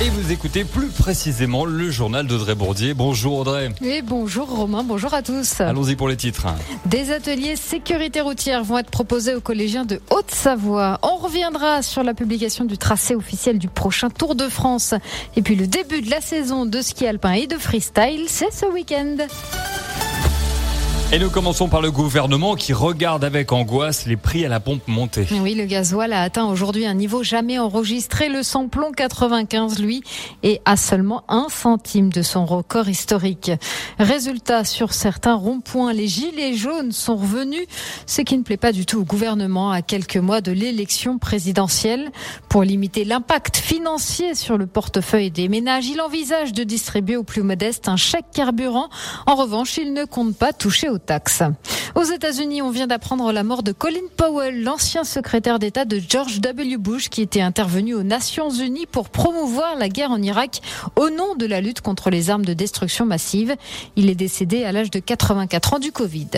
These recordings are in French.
Et vous écoutez plus précisément le journal d'Audrey Bourdier. Bonjour Audrey. Et bonjour Romain, bonjour à tous. Allons-y pour les titres. Des ateliers sécurité routière vont être proposés aux collégiens de Haute-Savoie. On reviendra sur la publication du tracé officiel du prochain Tour de France. Et puis le début de la saison de ski alpin et de freestyle, c'est ce week-end. Et nous commençons par le gouvernement qui regarde avec angoisse les prix à la pompe monter. Oui, le gasoil a atteint aujourd'hui un niveau jamais enregistré. Le samplon 95, lui, est à seulement un centime de son record historique. Résultat, sur certains ronds-points, les gilets jaunes sont revenus, ce qui ne plaît pas du tout au gouvernement à quelques mois de l'élection présidentielle. Pour limiter l'impact financier sur le portefeuille des ménages, il envisage de distribuer aux plus modestes un chèque carburant. En revanche, il ne compte pas toucher aux États-Unis, on vient d'apprendre la mort de Colin Powell, l'ancien secrétaire d'État de George W. Bush, qui était intervenu aux Nations Unies pour promouvoir la guerre en Irak au nom de la lutte contre les armes de destruction massive. Il est décédé à l'âge de 84 ans du Covid.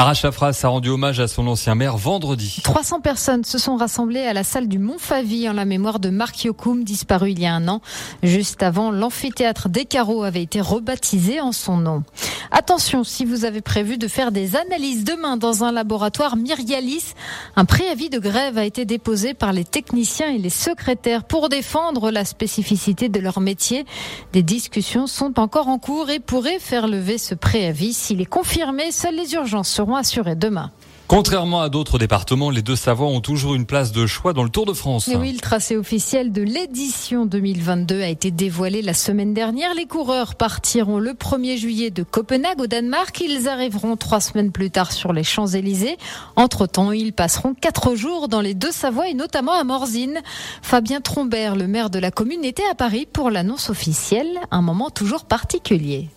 Arash a rendu hommage à son ancien maire vendredi. 300 personnes se sont rassemblées à la salle du Mont-Favy en la mémoire de Marc Yokoum, disparu il y a un an. Juste avant, l'amphithéâtre des Carreaux avait été rebaptisé en son nom. Attention, si vous avez prévu de faire des analyses demain dans un laboratoire Myrialis, un préavis de grève a été déposé par les techniciens et les secrétaires pour défendre la spécificité de leur métier. Des discussions sont encore en cours et pourraient faire lever ce préavis. S'il est confirmé, seules les urgences seront assurées demain. Contrairement à d'autres départements, les deux Savoies ont toujours une place de choix dans le Tour de France. Et oui, le tracé officiel de l'édition 2022 a été dévoilé la semaine dernière. Les coureurs partiront le 1er juillet de Copenhague au Danemark. Ils arriveront trois semaines plus tard sur les Champs-Élysées. Entre-temps, ils passeront quatre jours dans les deux Savoies et notamment à Morzine. Fabien Trombert, le maire de la commune, était à Paris pour l'annonce officielle. Un moment toujours particulier.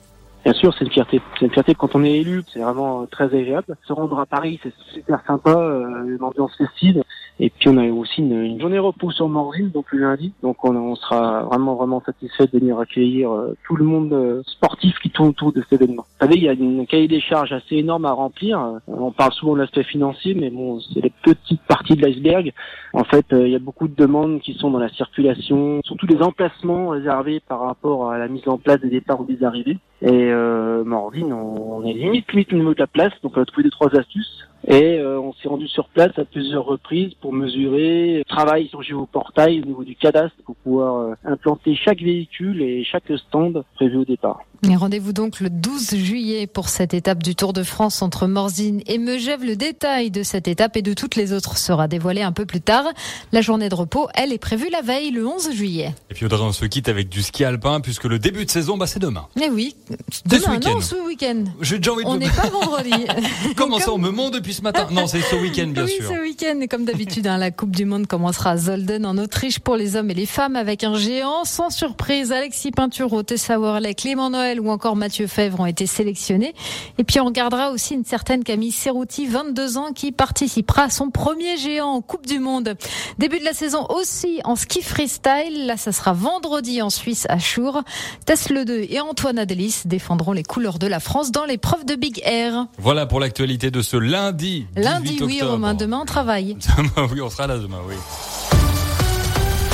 Bien sûr, c'est une fierté. C'est une fierté quand on est élu. C'est vraiment très agréable. Se rendre à Paris, c'est super sympa. Euh, une ambiance festive. Et puis on a aussi une, une journée repos sur Morzine, donc le lundi. Donc on, on, sera vraiment vraiment satisfait de venir accueillir euh, tout le monde euh, sportif qui tourne autour de cet événement. Vous savez, il y a une cahier des charges assez énorme à remplir. On parle souvent de l'aspect financier, mais bon, c'est les petites parties de l'iceberg. En fait, il y a beaucoup de demandes qui sont dans la circulation, surtout les emplacements réservés par rapport à la mise en place des départs ou des arrivées. Et euh, Morzine, on, on est limite limite au niveau de la place, donc on a trouvé deux trois astuces. Et euh, on s'est rendu sur place à plusieurs reprises pour mesurer, travail sur géoportail au niveau du cadastre pour pouvoir euh, implanter chaque véhicule et chaque stand prévu au départ. Rendez-vous donc le 12 juillet pour cette étape du Tour de France entre Morzine et Megève. Le détail de cette étape et de toutes les autres sera dévoilé un peu plus tard. La journée de repos, elle, est prévue la veille, le 11 juillet. Et puis Audrey, on se quitte avec du ski alpin puisque le début de saison, bah, c'est demain. Eh oui, demain, non, ce week-end. J'ai déjà envie de On n'est pas vendredi. Comment ça, on me monte depuis ce matin Non, c'est ce week-end, bien oui, sûr. ce week-end. Et comme d'habitude, hein, la Coupe du Monde commencera à Zolden, en Autriche, pour les hommes et les femmes, avec un géant. Sans surprise, Alexis Pinturo, Tessa Worley, Clément Noël ou encore Mathieu Fèvre ont été sélectionnés. Et puis on regardera aussi une certaine Camille Serrouti, 22 ans, qui participera à son premier géant en Coupe du Monde. Début de la saison aussi en ski freestyle. Là, ça sera vendredi en Suisse à Chour. Tesla 2 et Antoine Adélis défendront les couleurs de la France dans l'épreuve de Big Air. Voilà pour l'actualité de ce lundi. Lundi, 18 oui, octobre. Romain. Demain, on travaille. oui, on sera là demain, oui.